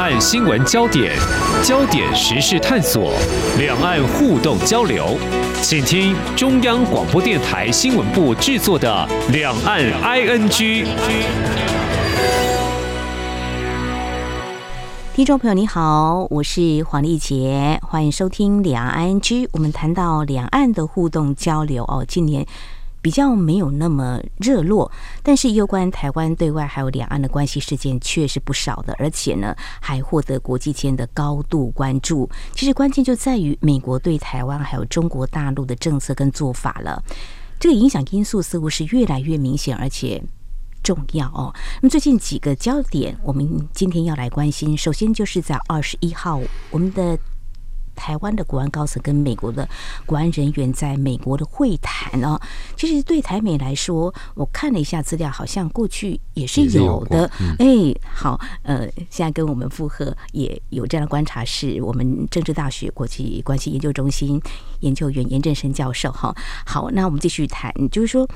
岸新闻焦点，焦点时事探索，两岸互动交流，请听中央广播电台新闻部制作的《两岸 ING》。听众朋友你好，我是黄丽杰，欢迎收听《两岸 ING》。我们谈到两岸的互动交流哦，今年。比较没有那么热络，但是有关台湾对外还有两岸的关系事件却是不少的，而且呢还获得国际间的高度关注。其实关键就在于美国对台湾还有中国大陆的政策跟做法了，这个影响因素似乎是越来越明显而且重要哦。那么最近几个焦点，我们今天要来关心，首先就是在二十一号，我们的。台湾的国安高层跟美国的国安人员在美国的会谈哦，其实对台美来说，我看了一下资料，好像过去也是有的。哎，好，呃，现在跟我们附和也有这样的观察，是我们政治大学国际关系研究中心研究员严正声教授。哈，好，那我们继续谈，就是说。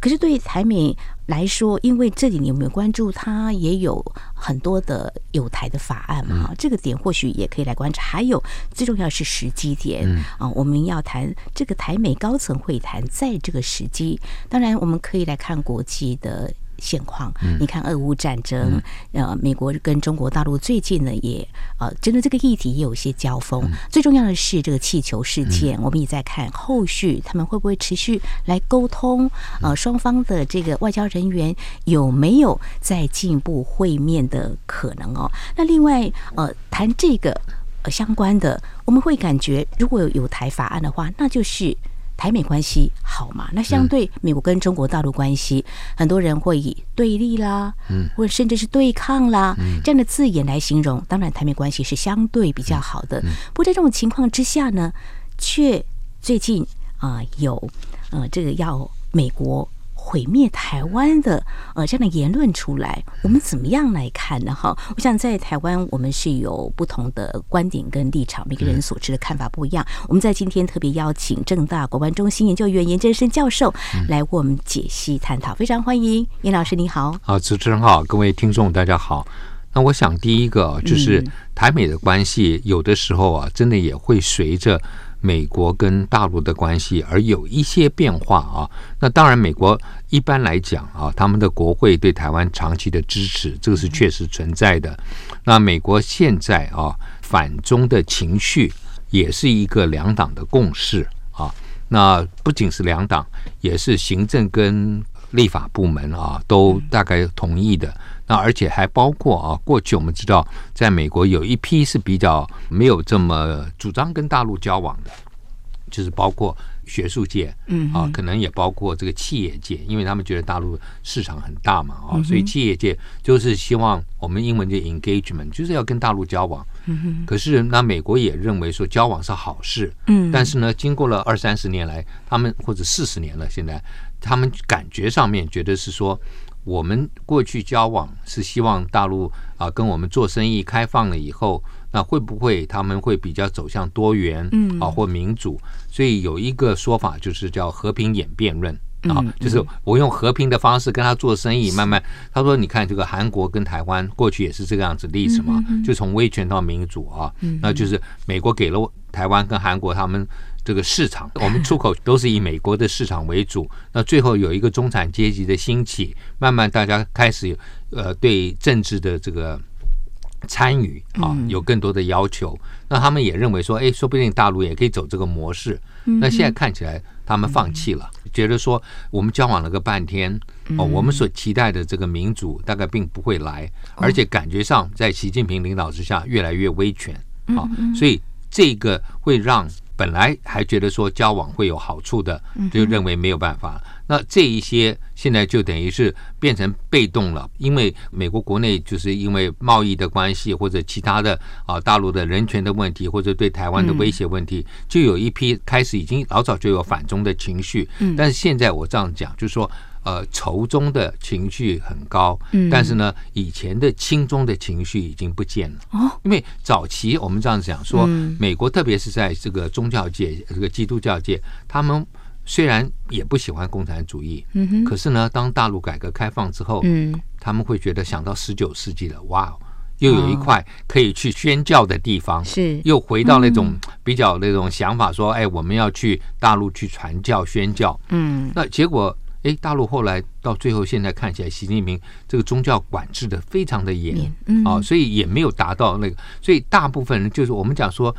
可是对台美来说，因为这里你有没有关注，它也有很多的有台的法案嘛，嗯、这个点或许也可以来观察。还有最重要是时机点、嗯、啊，我们要谈这个台美高层会谈，在这个时机，当然我们可以来看国际的。现况，你看俄乌战争，呃，美国跟中国大陆最近呢也呃，针对这个议题也有一些交锋。最重要的是这个气球事件，我们也在看后续他们会不会持续来沟通，呃，双方的这个外交人员有没有再进一步会面的可能哦？那另外呃，谈这个相关的，我们会感觉如果有友台法案的话，那就是。台美关系好嘛？那相对美国跟中国大陆关系，嗯、很多人会以对立啦，嗯，或者甚至是对抗啦、嗯、这样的字眼来形容。当然，台美关系是相对比较好的。嗯嗯、不过在这种情况之下呢，却最近啊、呃、有呃这个要美国。毁灭台湾的呃这样的言论出来，我们怎么样来看呢？哈，我想在台湾我们是有不同的观点跟立场，每个人所持的看法不一样。我们在今天特别邀请正大国关中心研究员严振声教授来为我们解析探讨，非常欢迎严老师，你好。好，主持人好，各位听众大家好。那我想第一个就是台美的关系，有的时候啊，真的也会随着。美国跟大陆的关系而有一些变化啊，那当然，美国一般来讲啊，他们的国会对台湾长期的支持，这个是确实存在的。那美国现在啊，反中的情绪也是一个两党的共识啊。那不仅是两党，也是行政跟立法部门啊，都大概同意的。那而且还包括啊，过去我们知道，在美国有一批是比较没有这么主张跟大陆交往的，就是包括学术界，嗯啊，可能也包括这个企业界，因为他们觉得大陆市场很大嘛，啊，所以企业界就是希望我们英文叫 engagement，就是要跟大陆交往。可是那美国也认为说交往是好事，嗯，但是呢，经过了二三十年来，他们或者四十年了，现在他们感觉上面觉得是说。我们过去交往是希望大陆啊跟我们做生意开放了以后，那会不会他们会比较走向多元啊或民主？所以有一个说法就是叫和平演变论啊，就是我用和平的方式跟他做生意，慢慢他说你看这个韩国跟台湾过去也是这个样子历史嘛，就从威权到民主啊，那就是美国给了台湾跟韩国他们。这个市场，我们出口都是以美国的市场为主。那最后有一个中产阶级的兴起，慢慢大家开始呃对政治的这个参与啊有更多的要求。那他们也认为说，哎，说不定大陆也可以走这个模式。那现在看起来他们放弃了，觉得说我们交往了个半天哦，我们所期待的这个民主大概并不会来，而且感觉上在习近平领导之下越来越威权啊，所以这个会让。本来还觉得说交往会有好处的，就认为没有办法。那这一些现在就等于是变成被动了，因为美国国内就是因为贸易的关系或者其他的啊大陆的人权的问题或者对台湾的威胁问题，就有一批开始已经老早就有反中的情绪。但是现在我这样讲，就是说。呃，仇中的情绪很高，嗯，但是呢，以前的亲中的情绪已经不见了。哦，因为早期我们这样子讲说，美国特别是在这个宗教界，这个基督教界，他们虽然也不喜欢共产主义，嗯哼，可是呢，当大陆改革开放之后，嗯，他们会觉得想到十九世纪了，哇，又有一块可以去宣教的地方，是。又回到那种比较那种想法，说，哎，我们要去大陆去传教宣教。嗯，那结果，哎，大陆后来到最后，现在看起来，习近平这个宗教管制的非常的严，嗯，啊，所以也没有达到那个，所以大部分人就是我们讲说。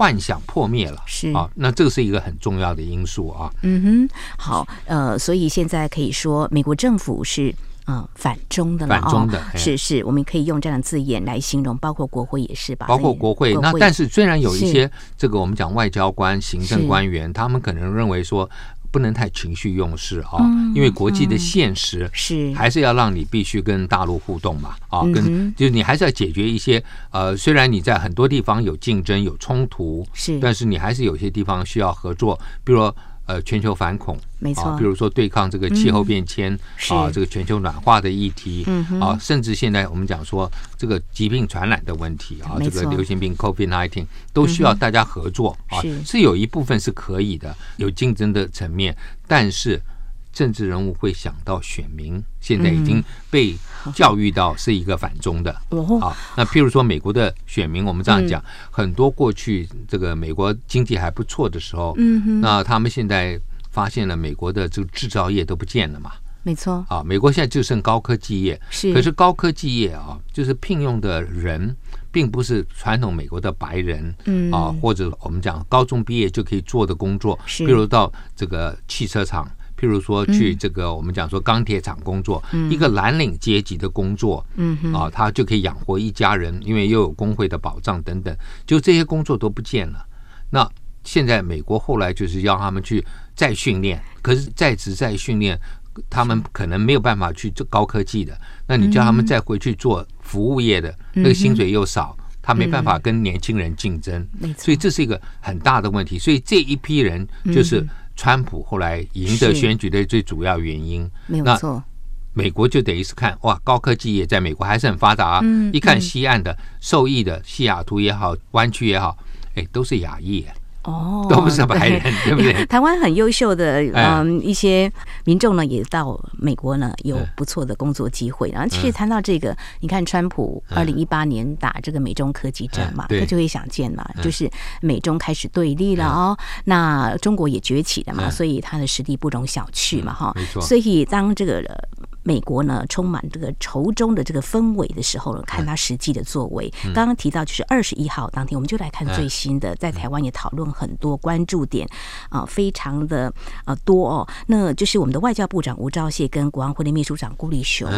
幻想破灭了，是啊，那这个是一个很重要的因素啊。嗯哼，好，呃，所以现在可以说，美国政府是嗯反中的了，反中的，哦、是是，我们可以用这样的字眼来形容，包括国会也是吧？包括国会，那但是虽然有一些这个我们讲外交官、行政官员，他们可能认为说。不能太情绪用事啊，因为国际的现实是。还是要让你必须跟大陆互动嘛啊，跟就是你还是要解决一些呃，虽然你在很多地方有竞争有冲突是，但是你还是有些地方需要合作，比如说。呃，全球反恐，没错，比如说对抗这个气候变迁、嗯、啊，这个全球暖化的议题、嗯、啊，甚至现在我们讲说这个疾病传染的问题啊，这个流行病 COVID-19 都需要大家合作、嗯、啊，是，是有一部分是可以的，有竞争的层面，但是。政治人物会想到选民现在已经被教育到是一个反中的、嗯、啊。那譬如说美国的选民，我们这样讲，嗯、很多过去这个美国经济还不错的时候，嗯，那他们现在发现了美国的这个制造业都不见了嘛？没错啊，美国现在就剩高科技业，是。可是高科技业啊，就是聘用的人并不是传统美国的白人，嗯啊，或者我们讲高中毕业就可以做的工作，是。比如到这个汽车厂。譬如说去这个我们讲说钢铁厂工作，一个蓝领阶级的工作，啊，他就可以养活一家人，因为又有工会的保障等等，就这些工作都不见了。那现在美国后来就是要他们去再训练，可是在职再训练，他们可能没有办法去做高科技的。那你叫他们再回去做服务业的，那个薪水又少，他没办法跟年轻人竞争，所以这是一个很大的问题。所以这一批人就是。川普后来赢得选举的最主要原因，没有错。美国就等于是看哇，高科技业在美国还是很发达啊。一看西岸的受益的西雅图也好，湾区也好，哎，都是亚裔。哦，都不是白人，对不对？台湾很优秀的，嗯，一些民众呢，也到美国呢有不错的工作机会。然后，其实谈到这个，你看川普二零一八年打这个美中科技战嘛，他就会想见嘛，就是美中开始对立了哦，那中国也崛起了嘛，所以他的实力不容小觑嘛，哈。所以当这个。美国呢，充满这个仇中的这个氛围的时候呢，看他实际的作为。刚刚提到就是二十一号当天，我们就来看最新的，在台湾也讨论很多关注点啊，非常的啊多哦。那就是我们的外交部长吴钊燮跟国安会的秘书长顾立雄，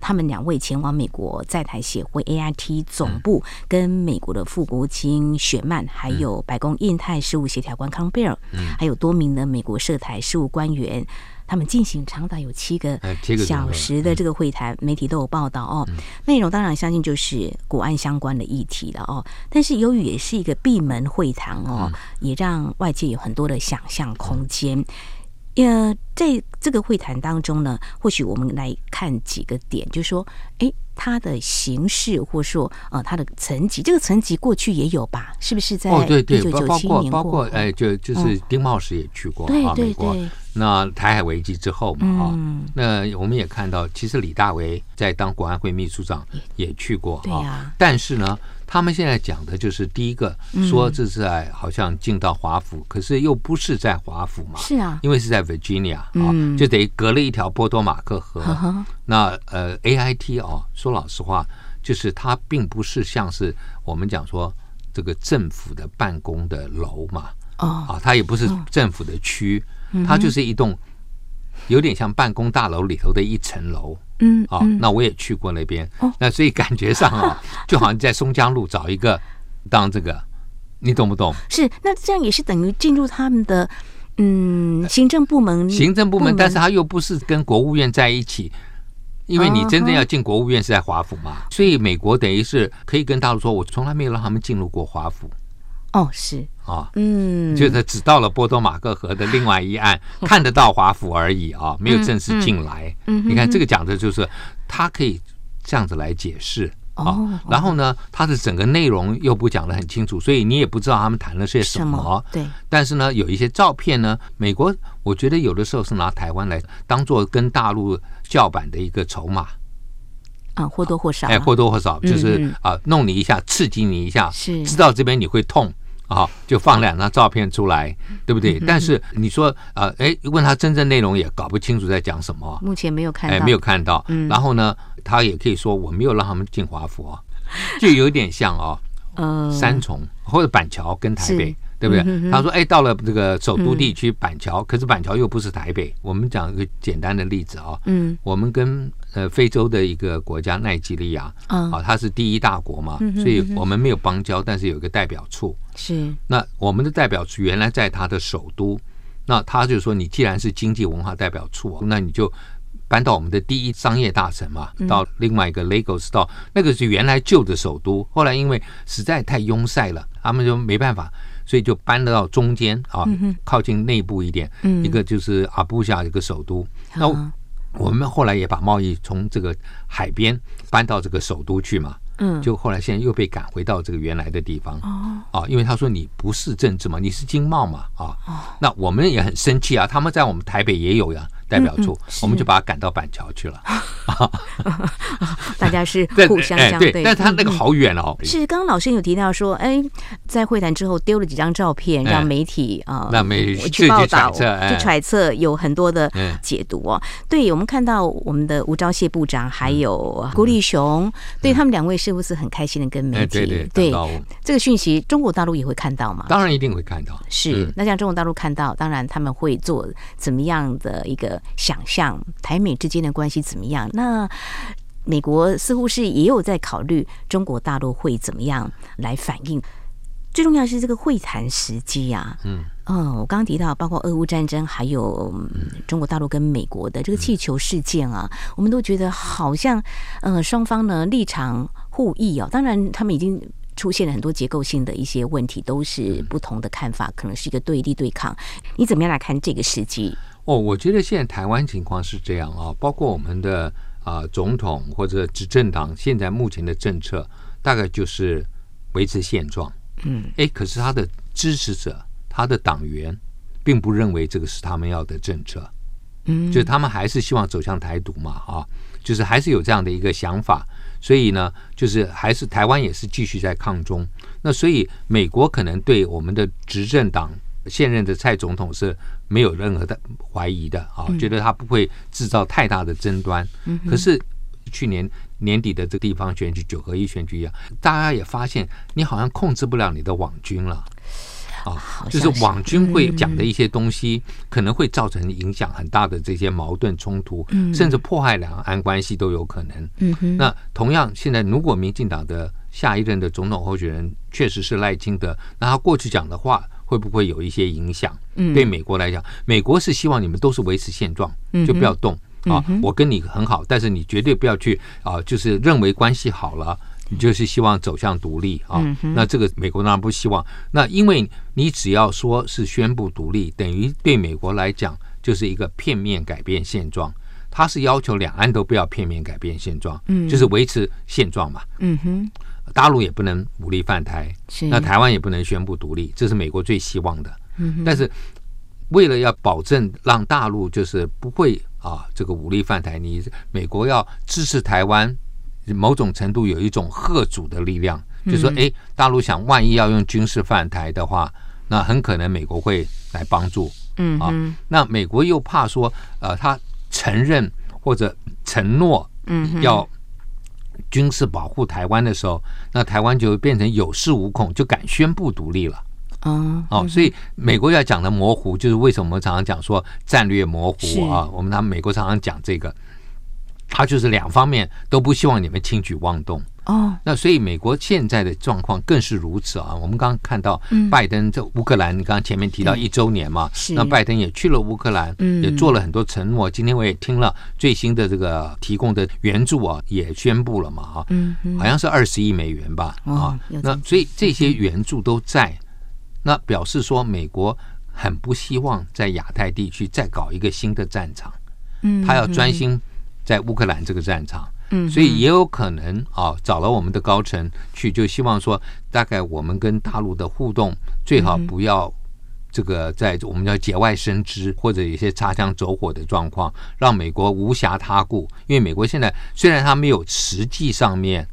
他们两位前往美国在台协会 AIT 总部，跟美国的副国务卿雪曼，还有白宫印太事务协调官康贝尔，还有多名的美国涉台事务官员。他们进行长达有七个小时的这个会谈，媒体都有报道哦。内容当然相信就是国安相关的议题了哦。但是由于也是一个闭门会谈哦，也让外界有很多的想象空间。呃，在这个会谈当中呢，或许我们来看几个点，就是说，哎。它的形式，或者说呃，它的层级，这个层级过去也有吧？是不是在一九九七年包括哎，就就是丁茂时也去过啊，美国。那台海危机之后嘛，啊，那我们也看到，其实李大为在当国安会秘书长也去过啊。但是呢。他们现在讲的就是第一个说这是在好像进到华府，可是又不是在华府嘛？是啊，因为是在 Virginia 啊，就等于隔了一条波多马克河。那呃，AIT 哦，说老实话，就是它并不是像是我们讲说这个政府的办公的楼嘛。哦，啊，它也不是政府的区，它就是一栋有点像办公大楼里头的一层楼。嗯，啊，那我也去过那边，那所以感觉上啊，就好像在松江路找一个当这个，你懂不懂？是，那这样也是等于进入他们的嗯行政部门，行政部门，但是他又不是跟国务院在一起，因为你真正要进国务院是在华府嘛，所以美国等于是可以跟大陆说，我从来没有让他们进入过华府。哦，是啊，嗯，就是只到了波多马克河的另外一岸，看得到华府而已啊，没有正式进来。嗯，你看这个讲的就是他可以这样子来解释啊，然后呢，他的整个内容又不讲得很清楚，所以你也不知道他们谈了些什么。对，但是呢，有一些照片呢，美国我觉得有的时候是拿台湾来当做跟大陆叫板的一个筹码。啊，或多或少，哎，或多或少就是嗯嗯。啊，弄你一下，刺激你一下，是。知道这边你会痛啊，就放两张照片出来，对不对？嗯但是你说啊，哎，问他真正内容也搞不清楚在讲什么，目前没有看到，哎，没有看到。嗯然后呢，他也可以说我没有让他们进华府啊，就有点像哦，呃，三重或者板桥跟台北。对不对？他说：“哎，到了这个首都地区板桥，可是板桥又不是台北。我们讲一个简单的例子啊，嗯我们跟呃非洲的一个国家奈及利亚嗯啊，它是第一大国嘛嗯哼，所以我们没有邦交，但是有一个代表处。是那我们的代表处原来在它的首都，那他就说，你既然是经济文化代表处，那你就搬到我们的第一商业大城嘛，到另外一个 Lagos，到那个是原来旧的首都，后来因为实在太拥塞了，他们就没办法。”所以就搬到中间啊，靠近内部一点，一个就是阿布夏一个首都。那我们后来也把贸易从这个海边搬到这个首都去嘛。嗯，就后来现在又被赶回到这个原来的地方。哦，啊，因为他说你不是政治嘛，你是经贸嘛，啊，那我们也很生气啊。他们在我们台北也有呀代表处，我们就把他赶到板桥去了。大家是 互相相对，但他那个好远哦。是，刚刚老师有提到说，哎，在会谈之后丢了几张照片，让媒体啊，让媒体去报道、去揣测，有很多的解读哦。对，我们看到我们的吴钊燮部长还有郭立雄，对他们两位是不是很开心的跟媒体？对，这个讯息中国大陆也会看到吗？当然一定会看到。是，那像中国大陆看到，当然他们会做怎么样的一个想象，台美之间的关系怎么样？那。美国似乎是也有在考虑中国大陆会怎么样来反应，最重要是这个会谈时机啊。嗯，哦，我刚刚提到包括俄乌战争，还有中国大陆跟美国的这个气球事件啊，我们都觉得好像呃双方呢立场互异哦。当然，他们已经出现了很多结构性的一些问题，都是不同的看法，可能是一个对立对抗。你怎么样来看这个时机？哦，我觉得现在台湾情况是这样啊，包括我们的。啊，总统或者执政党现在目前的政策大概就是维持现状。嗯，哎，可是他的支持者、他的党员并不认为这个是他们要的政策。嗯，就是他们还是希望走向台独嘛，啊，就是还是有这样的一个想法。所以呢，就是还是台湾也是继续在抗中。那所以美国可能对我们的执政党。现任的蔡总统是没有任何的怀疑的啊，觉得他不会制造太大的争端。可是去年年底的这个地方选举，九合一选举一样，大家也发现你好像控制不了你的网军了啊，就是网军会讲的一些东西，可能会造成影响很大的这些矛盾冲突，甚至破坏两岸关系都有可能。那同样，现在如果民进党的下一任的总统候选人确实是赖清德，那他过去讲的话。会不会有一些影响？对美国来讲，美国是希望你们都是维持现状，就不要动啊。我跟你很好，但是你绝对不要去啊，就是认为关系好了，你就是希望走向独立啊。那这个美国当然不希望。那因为你只要说是宣布独立，等于对美国来讲就是一个片面改变现状。他是要求两岸都不要片面改变现状，就是维持现状嘛。嗯哼。大陆也不能武力犯台，那台湾也不能宣布独立，这是美国最希望的。但是为了要保证让大陆就是不会啊这个武力犯台，你美国要支持台湾，某种程度有一种贺主的力量，就说哎，大陆想万一要用军事犯台的话，那很可能美国会来帮助。嗯啊，那美国又怕说呃，他承认或者承诺，嗯，要。军事保护台湾的时候，那台湾就变成有恃无恐，就敢宣布独立了。哦，哦，所以美国要讲的模糊，就是为什么我们常常讲说战略模糊啊？我们他们美国常常讲这个，他就是两方面都不希望你们轻举妄动。哦，那所以美国现在的状况更是如此啊！我们刚刚看到拜登在乌克兰，你刚刚前面提到一周年嘛，那拜登也去了乌克兰，也做了很多承诺。今天我也听了最新的这个提供的援助啊，也宣布了嘛，啊，好像是二十亿美元吧，啊，那所以这些援助都在，那表示说美国很不希望在亚太地区再搞一个新的战场，嗯，他要专心在乌克兰这个战场。嗯，所以也有可能啊，找了我们的高层去，就希望说，大概我们跟大陆的互动最好不要这个在我们叫节外生枝，或者有些擦枪走火的状况，让美国无暇他顾。因为美国现在虽然他没有实际上面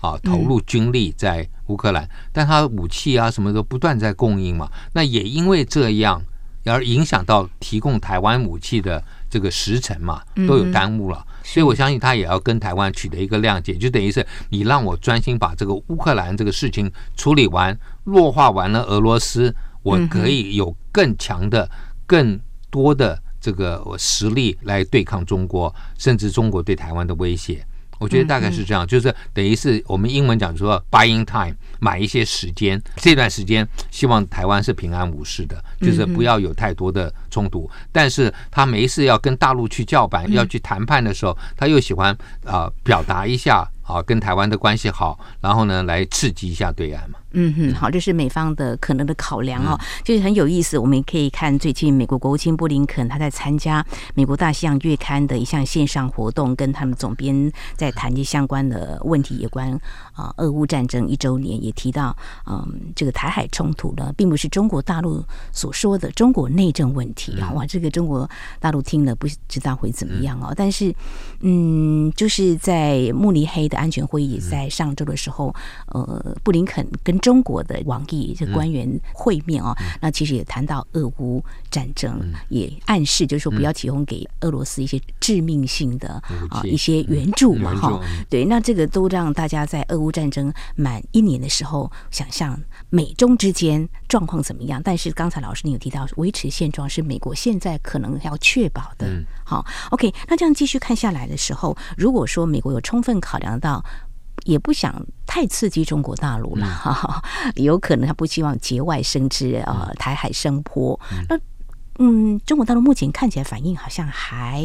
啊投入军力在乌克兰，但他武器啊什么都不断在供应嘛。那也因为这样而影响到提供台湾武器的这个时程嘛，都有耽误了。所以我相信他也要跟台湾取得一个谅解，就等于是你让我专心把这个乌克兰这个事情处理完，弱化完了俄罗斯。我可以有更强的、更多的这个实力来对抗中国，甚至中国对台湾的威胁。我觉得大概是这样，就是等于是我们英文讲说 buying time，买一些时间。这段时间希望台湾是平安无事的，就是不要有太多的冲突。但是他没事要跟大陆去叫板，要去谈判的时候，他又喜欢啊表达一下啊跟台湾的关系好，然后呢来刺激一下对岸嘛。嗯哼，好，这是美方的可能的考量哦，就是很有意思。我们也可以看最近美国国务卿布林肯他在参加美国大西洋月刊的一项线上活动，跟他们总编在谈及相关的问题，有关啊俄乌战争一周年，也提到嗯这个台海冲突呢，并不是中国大陆所说的中国内政问题啊。哇，这个中国大陆听了不知道会怎么样哦。但是嗯，就是在慕尼黑的安全会议在上周的时候，呃，布林肯跟中国的王毅这官员会面啊，那其实也谈到俄乌战争，也暗示就是说不要提供给俄罗斯一些致命性的啊一些援助嘛哈。对，那这个都让大家在俄乌战争满一年的时候，想象美中之间状况怎么样。但是刚才老师你有提到，维持现状是美国现在可能要确保的。好，OK，那这样继续看下来的时候，如果说美国有充分考量到。也不想太刺激中国大陆了，哈、嗯，有可能他不希望节外生枝啊，台海升波。那嗯，中国大陆目前看起来反应好像还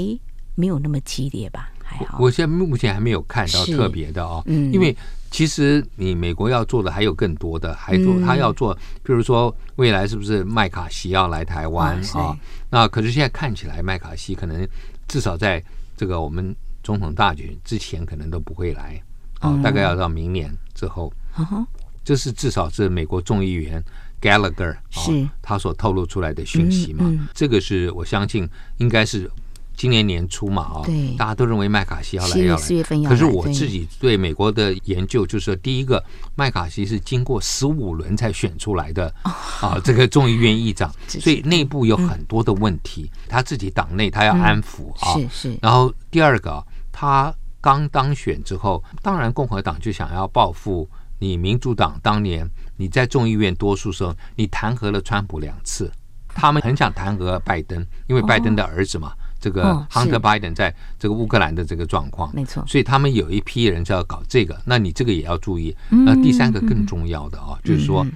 没有那么激烈吧？还好，我现在目前还没有看到特别的哦，嗯，因为其实你美国要做的还有更多的，还做他要做，比如说未来是不是麦卡锡要来台湾啊？那可是现在看起来麦卡锡可能至少在这个我们总统大选之前可能都不会来。哦，大概要到明年之后，嗯、这是至少是美国众议员 Gallagher 是、哦、他所透露出来的讯息嘛？这个是我相信应该是今年年初嘛？啊、大家都认为麦卡锡要来要来。可是我自己对美国的研究就是说，第一个，麦卡锡是经过十五轮才选出来的、哦、啊，这个众议院议长，所以内部有很多的问题，嗯、他自己党内他要安抚、嗯、啊。是是。然后第二个，他。刚当选之后，当然共和党就想要报复你民主党当年你在众议院多数时候，你弹劾了川普两次，他们很想弹劾拜登，因为拜登的儿子嘛，这个 Hunter Biden 在这个乌克兰的这个状况，没错，所以他们有一批人就要搞这个，那你这个也要注意。那第三个更重要的啊，就是说。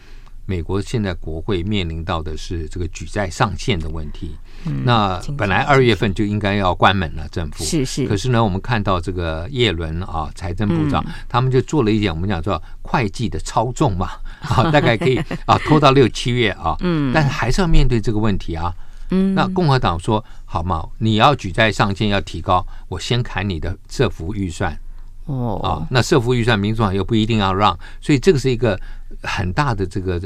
美国现在国会面临到的是这个举债上限的问题。那本来二月份就应该要关门了，政府是是。可是呢，我们看到这个叶伦啊，财政部长他们就做了一点我们讲叫会计的操纵嘛，啊，大概可以啊拖到六七月啊。嗯。但是还是要面对这个问题啊。嗯。那共和党说好嘛，你要举债上限要提高，我先砍你的社福预算。哦。啊，那社福预算民主党又不一定要让，所以这个是一个。很大的这个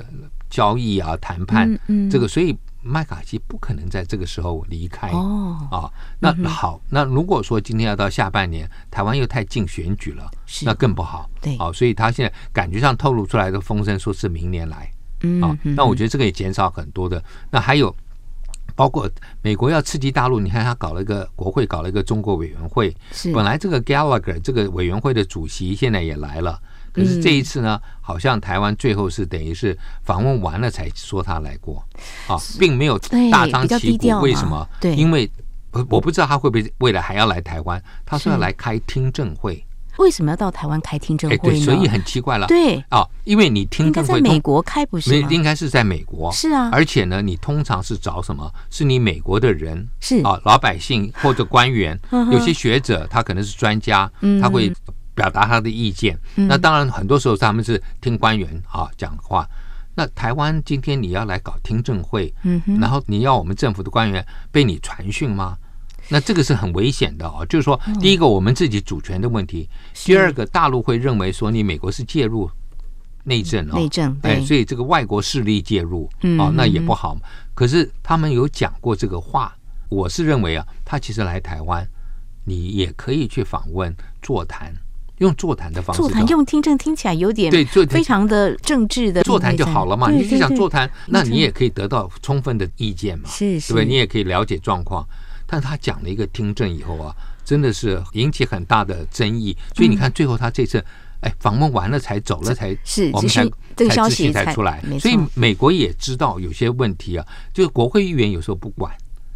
交易啊，谈判，嗯嗯、这个所以麦卡锡不可能在这个时候离开哦啊。那好，那如果说今天要到下半年，台湾又太近选举了，是那更不好。对啊，所以他现在感觉上透露出来的风声说是明年来啊。那我觉得这个也减少很多的。那还有包括美国要刺激大陆，你看他搞了一个国会，搞了一个中国委员会，是本来这个 Gallagher 这个委员会的主席现在也来了。可是这一次呢，好像台湾最后是等于是访问完了才说他来过，啊，并没有大张旗鼓。为什么？对，因为我不知道他会不会未来还要来台湾。他说要来开听证会。为什么要到台湾开听证会呢？对，所以很奇怪了。对啊，因为你听证会在美国开不是吗？应该是在美国。是啊，而且呢，你通常是找什么？是你美国的人是啊，老百姓或者官员，有些学者他可能是专家，他会。表达他的意见，那当然很多时候他们是听官员啊讲话。那台湾今天你要来搞听证会，然后你要我们政府的官员被你传讯吗？那这个是很危险的哦。就是说，第一个我们自己主权的问题，第二个大陆会认为说你美国是介入内政哦，内政，哎，所以这个外国势力介入啊，那也不好。可是他们有讲过这个话，我是认为啊，他其实来台湾，你也可以去访问座谈。用座谈的方式，座谈用听证听起来有点对，非常的政治的座谈就好了嘛。你就想座谈，那你也可以得到充分的意见嘛，是是，对？你也可以了解状况。但他讲了一个听证以后啊，真的是引起很大的争议。所以你看，最后他这次哎访问完了才走了，才是我们才这个消息才出来。所以美国也知道有些问题啊，就是国会议员有时候不管，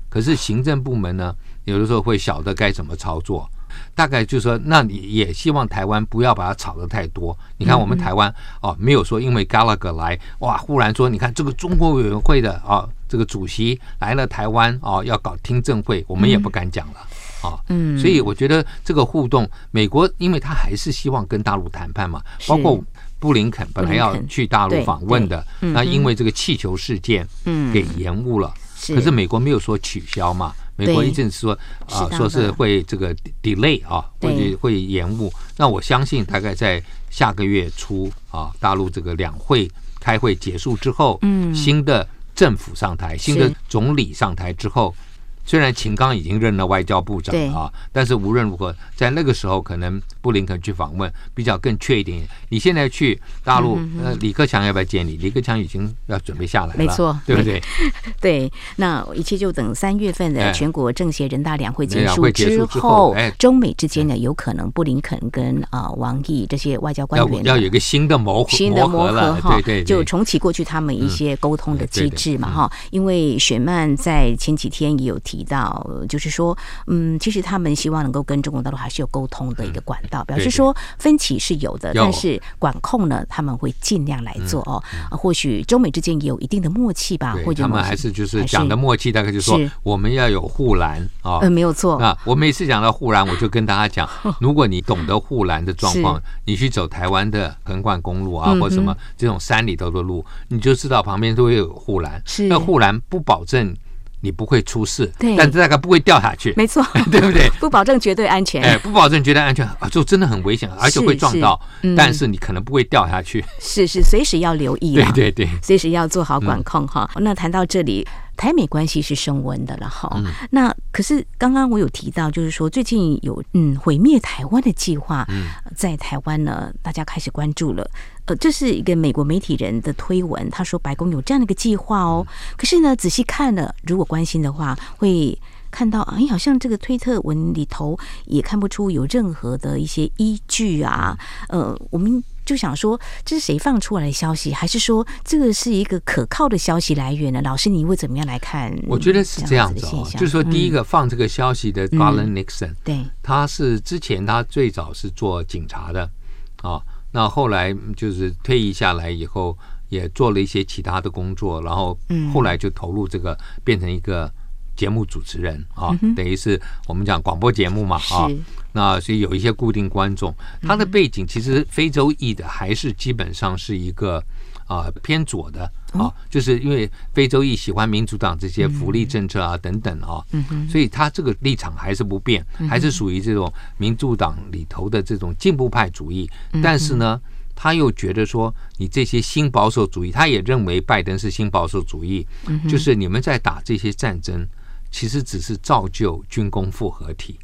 可是行政部门呢，有的时候会晓得该怎么操作。大概就是说，那你也希望台湾不要把它炒得太多。你看，我们台湾哦，没有说因为 Gallagher 来哇，忽然说你看这个中国委员会的啊，这个主席来了台湾哦，要搞听证会，我们也不敢讲了啊。嗯，所以我觉得这个互动，美国因为他还是希望跟大陆谈判嘛，包括布林肯本来要去大陆访问的，那因为这个气球事件，嗯，给延误了。可是美国没有说取消嘛。美国一直说啊，说是会这个 delay 啊，会会延误。那我相信大概在下个月初啊，大陆这个两会开会结束之后，嗯，新的政府上台，新的总理上台之后。虽然秦刚已经任了外交部长啊，但是无论如何，在那个时候，可能布林肯去访问比较更确一点。你现在去大陆，呃，李克强要不要见你？李克强已经要准备下来了，没错，对不对？对，那一切就等三月份的全国政协人大两会结束之后，中美之间呢，有可能布林肯跟啊王毅这些外交官员要有一个新的磨合，新的磨合哈，对对，就重启过去他们一些沟通的机制嘛哈。因为雪曼在前几天也有提。提到就是说，嗯，其实他们希望能够跟中国大陆还是有沟通的一个管道，表示说分歧是有的，但是管控呢，他们会尽量来做哦。或许中美之间也有一定的默契吧，或者他们还是就是讲的默契，大概就是说我们要有护栏啊，嗯，没有错。啊。我每次讲到护栏，我就跟大家讲，如果你懂得护栏的状况，你去走台湾的横贯公路啊，或什么这种山里头的路，你就知道旁边都会有护栏，是。那护栏不保证。你不会出事，对，但大概不会掉下去，没错，对不对？不保证绝对安全，哎，不保证绝对安全啊，就真的很危险，而且会撞到，但是你可能不会掉下去，是是，随时要留意，对对对，随时要做好管控哈。那谈到这里。台美关系是升温的了哈，嗯、那可是刚刚我有提到，就是说最近有嗯毁灭台湾的计划，在台湾呢，大家开始关注了。呃，这是一个美国媒体人的推文，他说白宫有这样的一个计划哦。可是呢，仔细看了，如果关心的话，会看到哎，好像这个推特文里头也看不出有任何的一些依据啊。呃，我们。就想说，这是谁放出来的消息，还是说这个是一个可靠的消息来源呢？老师，你会怎么样来看？我觉得是这样子哦，就是说，第一个放这个消息的 Garland Nixon，对，他是之前他最早是做警察的啊，那后来就是退役下来以后，也做了一些其他的工作，然后后来就投入这个，变成一个。节目主持人啊，等于是我们讲广播节目嘛啊，那所以有一些固定观众。他的背景其实非洲裔的，还是基本上是一个啊偏左的啊，就是因为非洲裔喜欢民主党这些福利政策啊等等啊，所以他这个立场还是不变，还是属于这种民主党里头的这种进步派主义。但是呢，他又觉得说，你这些新保守主义，他也认为拜登是新保守主义，就是你们在打这些战争。其实只是造就军工复合体，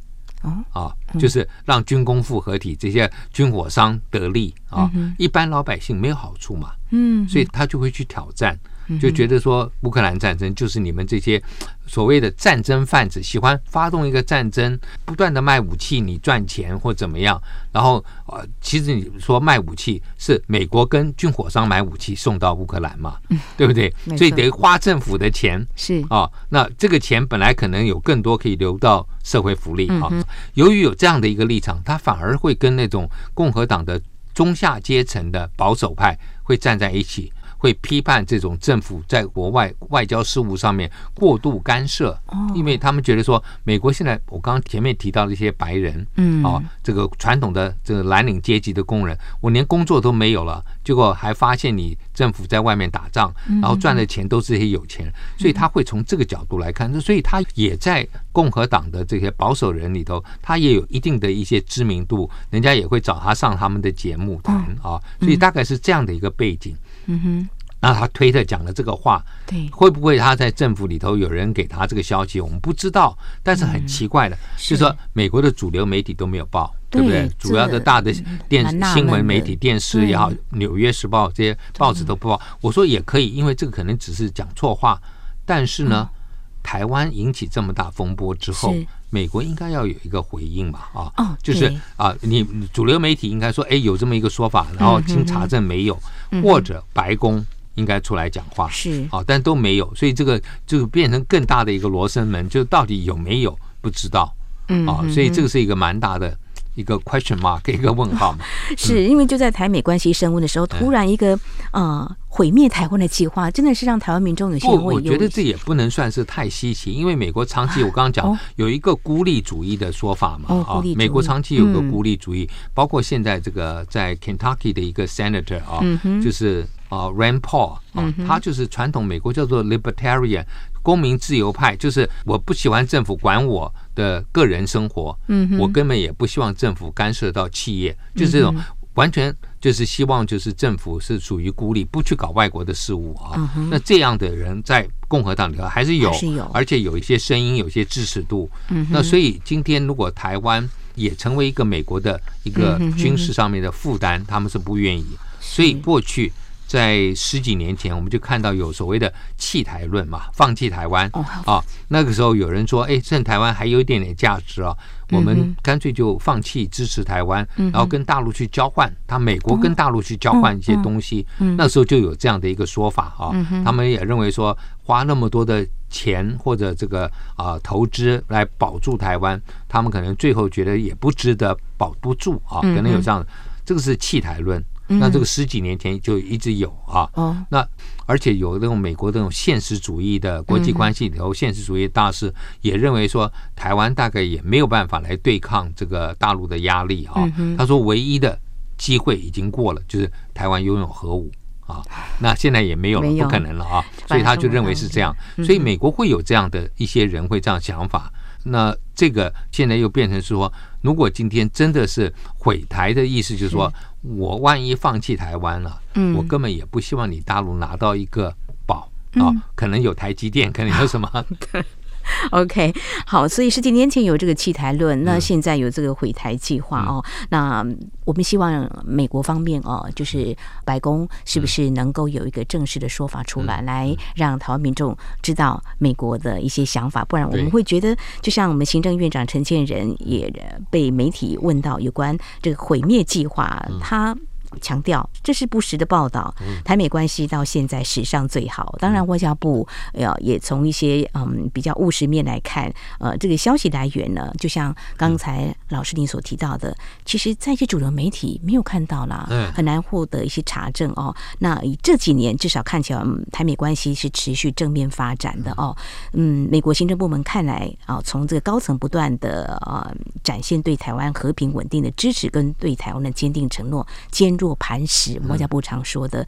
啊，就是让军工复合体这些军火商得利啊，一般老百姓没有好处嘛，嗯，所以他就会去挑战。就觉得说乌克兰战争就是你们这些所谓的战争贩子喜欢发动一个战争，不断的卖武器，你赚钱或怎么样？然后呃，其实你说卖武器是美国跟军火商买武器送到乌克兰嘛，对不对？所以得花政府的钱是啊。那这个钱本来可能有更多可以流到社会福利啊。由于有这样的一个立场，他反而会跟那种共和党的中下阶层的保守派会站在一起。会批判这种政府在国外外交事务上面过度干涉，因为他们觉得说，美国现在我刚刚前面提到的一些白人，嗯，啊，这个传统的这个蓝领阶级的工人，我连工作都没有了，结果还发现你政府在外面打仗，然后赚的钱都是这些有钱人，所以他会从这个角度来看，所以他也在共和党的这些保守人里头，他也有一定的一些知名度，人家也会找他上他们的节目谈啊，所以大概是这样的一个背景。嗯哼，那他推特讲的这个话，对，会不会他在政府里头有人给他这个消息？我们不知道。但是很奇怪的，嗯、就是说美国的主流媒体都没有报，对，对不对？主要的大的电新闻媒体、电视也好，《纽约时报》这些报纸都不报。我说也可以，因为这个可能只是讲错话。但是呢，嗯、台湾引起这么大风波之后，美国应该要有一个回应吧？啊，哦、就是啊，你主流媒体应该说，哎，有这么一个说法，然后经查证没有。嗯或者白宫应该出来讲话。是。啊，但都没有，所以这个就变成更大的一个罗生门，就到底有没有不知道，嗯啊，所以这个是一个蛮大的一个 question mark 一个问号嘛。是因为就在台美关系升温的时候，突然一个呃毁灭台湾的计划，真的是让台湾民众有些不，我觉得这也不能算是太稀奇，因为美国长期我刚刚讲有一个孤立主义的说法嘛啊，美国长期有个孤立主义，包括现在这个在 Kentucky 的一个 senator 啊，就是。啊，Rand Paul 啊，他就是传统美国叫做 Libertarian 公民自由派，就是我不喜欢政府管我的个人生活，嗯，我根本也不希望政府干涉到企业，就是这种完全就是希望就是政府是属于孤立，不去搞外国的事务啊。那这样的人在共和党里头还是有，而且有一些声音，有一些支持度。那所以今天如果台湾也成为一个美国的一个军事上面的负担，他们是不愿意。所以过去。在十几年前，我们就看到有所谓的弃台论嘛，放弃台湾啊。那个时候有人说，哎，趁台湾还有一点点价值啊，我们干脆就放弃支持台湾，然后跟大陆去交换，他美国跟大陆去交换一些东西。那时候就有这样的一个说法啊。他们也认为说，花那么多的钱或者这个啊投资来保住台湾，他们可能最后觉得也不值得保不住啊，可能有这样的，这个是弃台论。那这个十几年前就一直有啊，那而且有那种美国这种现实主义的国际关系里头，现实主义大师也认为说，台湾大概也没有办法来对抗这个大陆的压力啊。他说，唯一的机会已经过了，就是台湾拥有核武。啊，那现在也没有了，不可能了啊。所以他就认为是这样，所以美国会有这样的一些人会这样想法。那这个现在又变成是说，如果今天真的是毁台的意思，就是说我万一放弃台湾了，我根本也不希望你大陆拿到一个宝啊，可能有台积电，可能有什么。OK，好，所以十几年前有这个弃台论，那现在有这个毁台计划哦。嗯、那我们希望美国方面哦，就是白宫是不是能够有一个正式的说法出来，嗯、来让台湾民众知道美国的一些想法，不然我们会觉得，就像我们行政院长陈建仁也被媒体问到有关这个毁灭计划，他。强调这是不实的报道。台美关系到现在史上最好。当然，外交部呃也从一些嗯比较务实面来看，呃，这个消息来源呢，就像刚才老师您所提到的，其实在一些主流媒体没有看到啦，很难获得一些查证哦。那以这几年至少看起来，嗯台美关系是持续正面发展的哦。嗯，美国行政部门看来啊，从这个高层不断的呃展现对台湾和平稳定的支持跟对台湾的坚定承诺，坚若磐石，外交部常说的，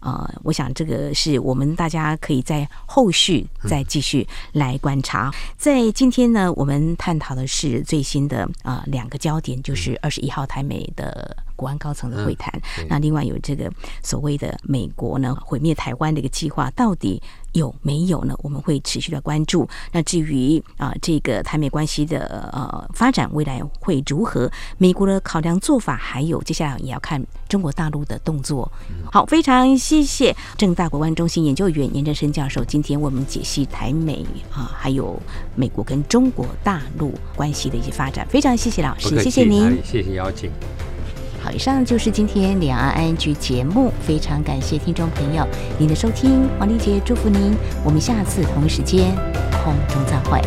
呃，我想这个是我们大家可以在后续再继续来观察。在今天呢，我们探讨的是最新的啊两个焦点，就是二十一号台美的。国安高层的会谈，嗯、那另外有这个所谓的美国呢毁灭台湾的一个计划，到底有没有呢？我们会持续的关注。那至于啊、呃，这个台美关系的呃发展未来会如何？美国的考量做法，还有接下来也要看中国大陆的动作。嗯、好，非常谢谢正大国安中心研究员严正生教授今天为我们解析台美啊，还有美国跟中国大陆关系的一些发展。非常谢谢老师，谢谢您，谢谢邀请。好，以上就是今天两岸 ING 节目，非常感谢听众朋友您的收听，王丽杰祝福您，我们下次同一时间空中再会。